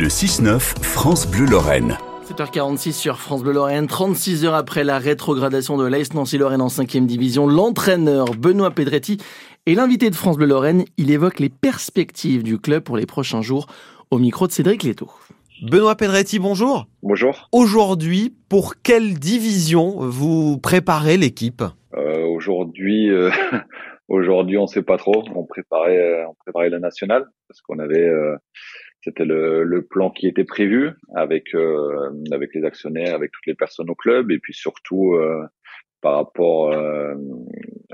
Le 6-9, France Bleu Lorraine. 7h46 sur France Bleu Lorraine, 36 heures après la rétrogradation de l'AS Nancy Lorraine en 5 division, l'entraîneur Benoît Pedretti est l'invité de France Bleu Lorraine. Il évoque les perspectives du club pour les prochains jours au micro de Cédric Leto. Benoît Pedretti, bonjour. Bonjour. Aujourd'hui, pour quelle division vous préparez l'équipe? Euh, Aujourd'hui, euh, aujourd'hui, on ne sait pas trop. On préparait, euh, on préparait la nationale parce qu'on avait euh, c'était le, plan qui était prévu avec euh, avec les actionnaires, avec toutes les personnes au club, et puis surtout euh, par rapport euh,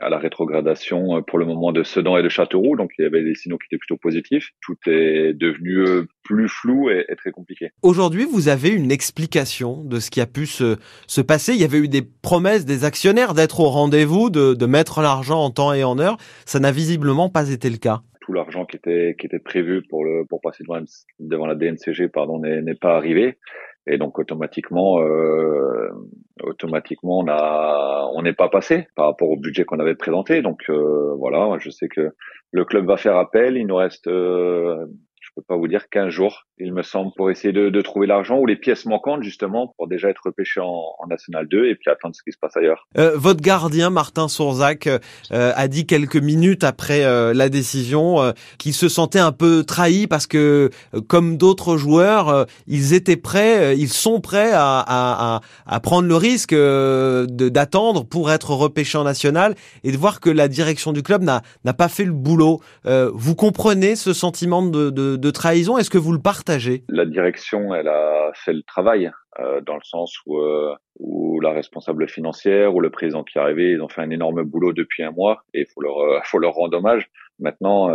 à la rétrogradation pour le moment de Sedan et de Châteauroux. Donc il y avait des signaux qui étaient plutôt positifs. Tout est devenu plus flou et, très compliqué. Aujourd'hui, vous avez une explication de ce qui a pu se, se passer. Il y avait eu des promesses des actionnaires d'être au rendez-vous, de, de mettre l'argent en temps et en heure. Ça n'a visiblement pas été le cas tout l'argent qui était qui était prévu pour le pour passer devant, devant la DNCG pardon n'est pas arrivé. Et donc automatiquement euh, automatiquement on a on n'est pas passé par rapport au budget qu'on avait présenté. Donc euh, voilà je sais que le club va faire appel. Il nous reste euh, peux pas vous dire 15 jours, il me semble, pour essayer de, de trouver l'argent ou les pièces manquantes justement pour déjà être repêché en, en, National 2 et puis attendre ce qui se passe ailleurs. Euh, votre gardien Martin Sourzac euh, a dit quelques minutes après euh, la décision euh, qu'il se sentait un peu trahi parce que euh, comme d'autres joueurs, ils étaient prêts, ils sont prêts à, à, à, à prendre le risque d'attendre pour être repêché en National et de voir que la direction du club n'a pas fait le boulot. vous comprenez ce sentiment de de trahison. Est-ce que vous le partagez? La direction, elle a fait le travail euh, dans le sens où, euh, où la responsable financière ou le président qui est arrivé, ils ont fait un énorme boulot depuis un mois et il faut leur, euh, faut leur rendre hommage. Maintenant,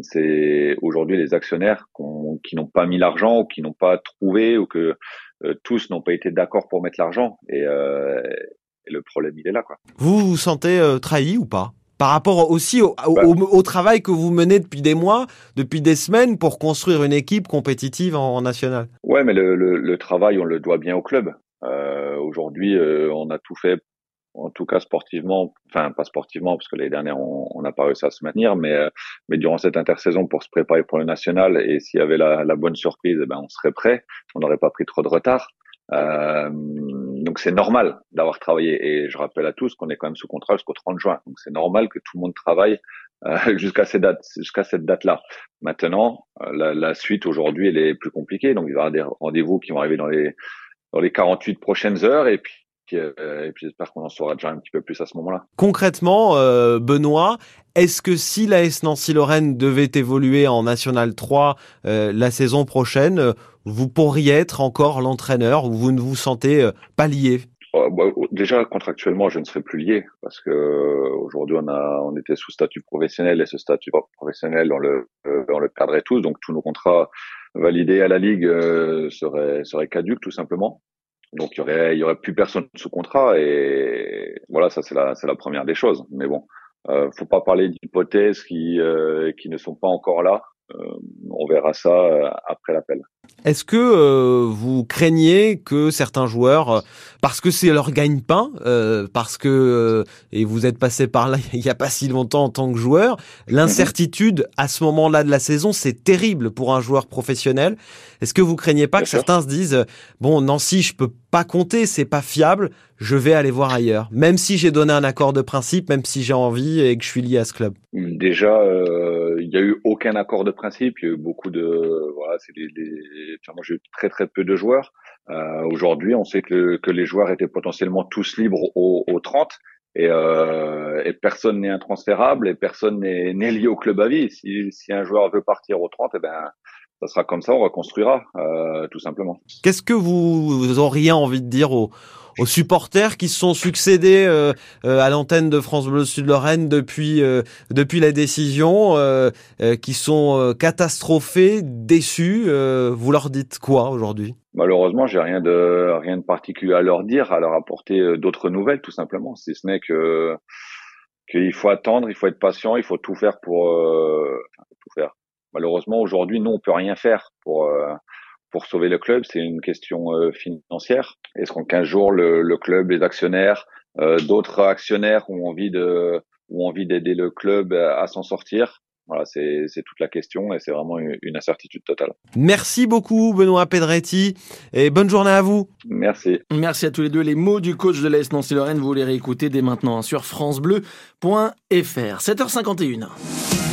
c'est aujourd'hui les actionnaires qui n'ont pas mis l'argent ou qui n'ont pas trouvé ou que tous n'ont pas été d'accord pour mettre l'argent et, et, le problème il est là quoi. Vous vous sentez trahi ou pas? Par rapport aussi au, au, au, au, travail que vous menez depuis des mois, depuis des semaines pour construire une équipe compétitive en, en national. Ouais, mais le, le, le, travail, on le doit bien au club. Euh, Aujourd'hui, euh, on a tout fait, en tout cas sportivement, enfin pas sportivement parce que l'année dernière on n'a pas réussi à se maintenir, mais euh, mais durant cette intersaison pour se préparer pour le national et s'il y avait la, la bonne surprise, eh ben on serait prêt, on n'aurait pas pris trop de retard. Euh, donc c'est normal d'avoir travaillé et je rappelle à tous qu'on est quand même sous contrat jusqu'au 30 juin. Donc c'est normal que tout le monde travaille euh, jusqu'à cette date, jusqu'à cette date-là. Maintenant, euh, la, la, suite aujourd'hui elle est plus compliquée. Donc il y avoir des rendez-vous qui vont arriver dans les dans les 48 prochaines heures et puis et puis j'espère qu'on en saura déjà un petit peu plus à ce moment-là. Concrètement, euh, Benoît, est-ce que si l'AS Nancy-Lorraine devait évoluer en National 3 euh, la saison prochaine, vous pourriez être encore l'entraîneur ou vous ne vous sentez euh, pas lié? Déjà contractuellement, je ne serai plus lié parce que aujourd'hui on a on était sous statut professionnel et ce statut professionnel on le on le perdrait tous donc tous nos contrats validés à la ligue seraient seraient caduques tout simplement. Donc il y aurait, il y aurait plus personne sous contrat et voilà, ça c'est la, c'est la première des choses. Mais bon, euh, faut pas parler d'hypothèses qui, euh, qui ne sont pas encore là. Euh, on verra ça euh, après l'appel. Est-ce que euh, vous craignez que certains joueurs, euh, parce que c'est leur gagne-pain, euh, parce que et vous êtes passé par là il n'y a pas si longtemps en tant que joueur, l'incertitude à ce moment-là de la saison, c'est terrible pour un joueur professionnel. Est-ce que vous craignez pas Bien que sûr. certains se disent bon Nancy, je peux pas compter, c'est pas fiable, je vais aller voir ailleurs, même si j'ai donné un accord de principe, même si j'ai envie et que je suis lié à ce club. Déjà, il n'y a eu aucun accord de principe, il y a eu beaucoup de voilà, c'est enfin, moi j'ai eu très très peu de joueurs. Euh, Aujourd'hui, on sait que, que, les joueurs étaient potentiellement tous libres au, au 30 et, euh, et personne n'est intransférable et personne n'est lié au club à vie. Si, si, un joueur veut partir au 30, eh ben ça sera comme ça, on reconstruira euh, tout simplement. Qu'est-ce que vous, vous auriez envie de dire aux, aux supporters qui se sont succédés euh, euh, à l'antenne de France Bleu Sud Lorraine depuis euh, depuis la décision, euh, euh, qui sont catastrophés, déçus. vous leur dites quoi aujourd'hui? Malheureusement, j'ai rien de rien de particulier à leur dire, à leur apporter d'autres nouvelles, tout simplement. Si ce n'est que qu'il faut attendre, il faut être patient, il faut tout faire pour tout faire malheureusement aujourd'hui nous on peut rien faire pour euh, pour sauver le club c'est une question euh, financière est-ce qu'en 15 jours le, le, club les actionnaires euh, d'autres actionnaires ont envie de ont envie d'aider le club à, à s'en sortir? Voilà, c'est toute la question et c'est vraiment une, incertitude totale. Merci beaucoup Benoît Pedretti et bonne journée à vous. Merci. Merci à tous les deux. Les mots du coach de l'AS Nancy Lorraine, vous les réécoutez dès maintenant sur francebleu.fr. 7h51.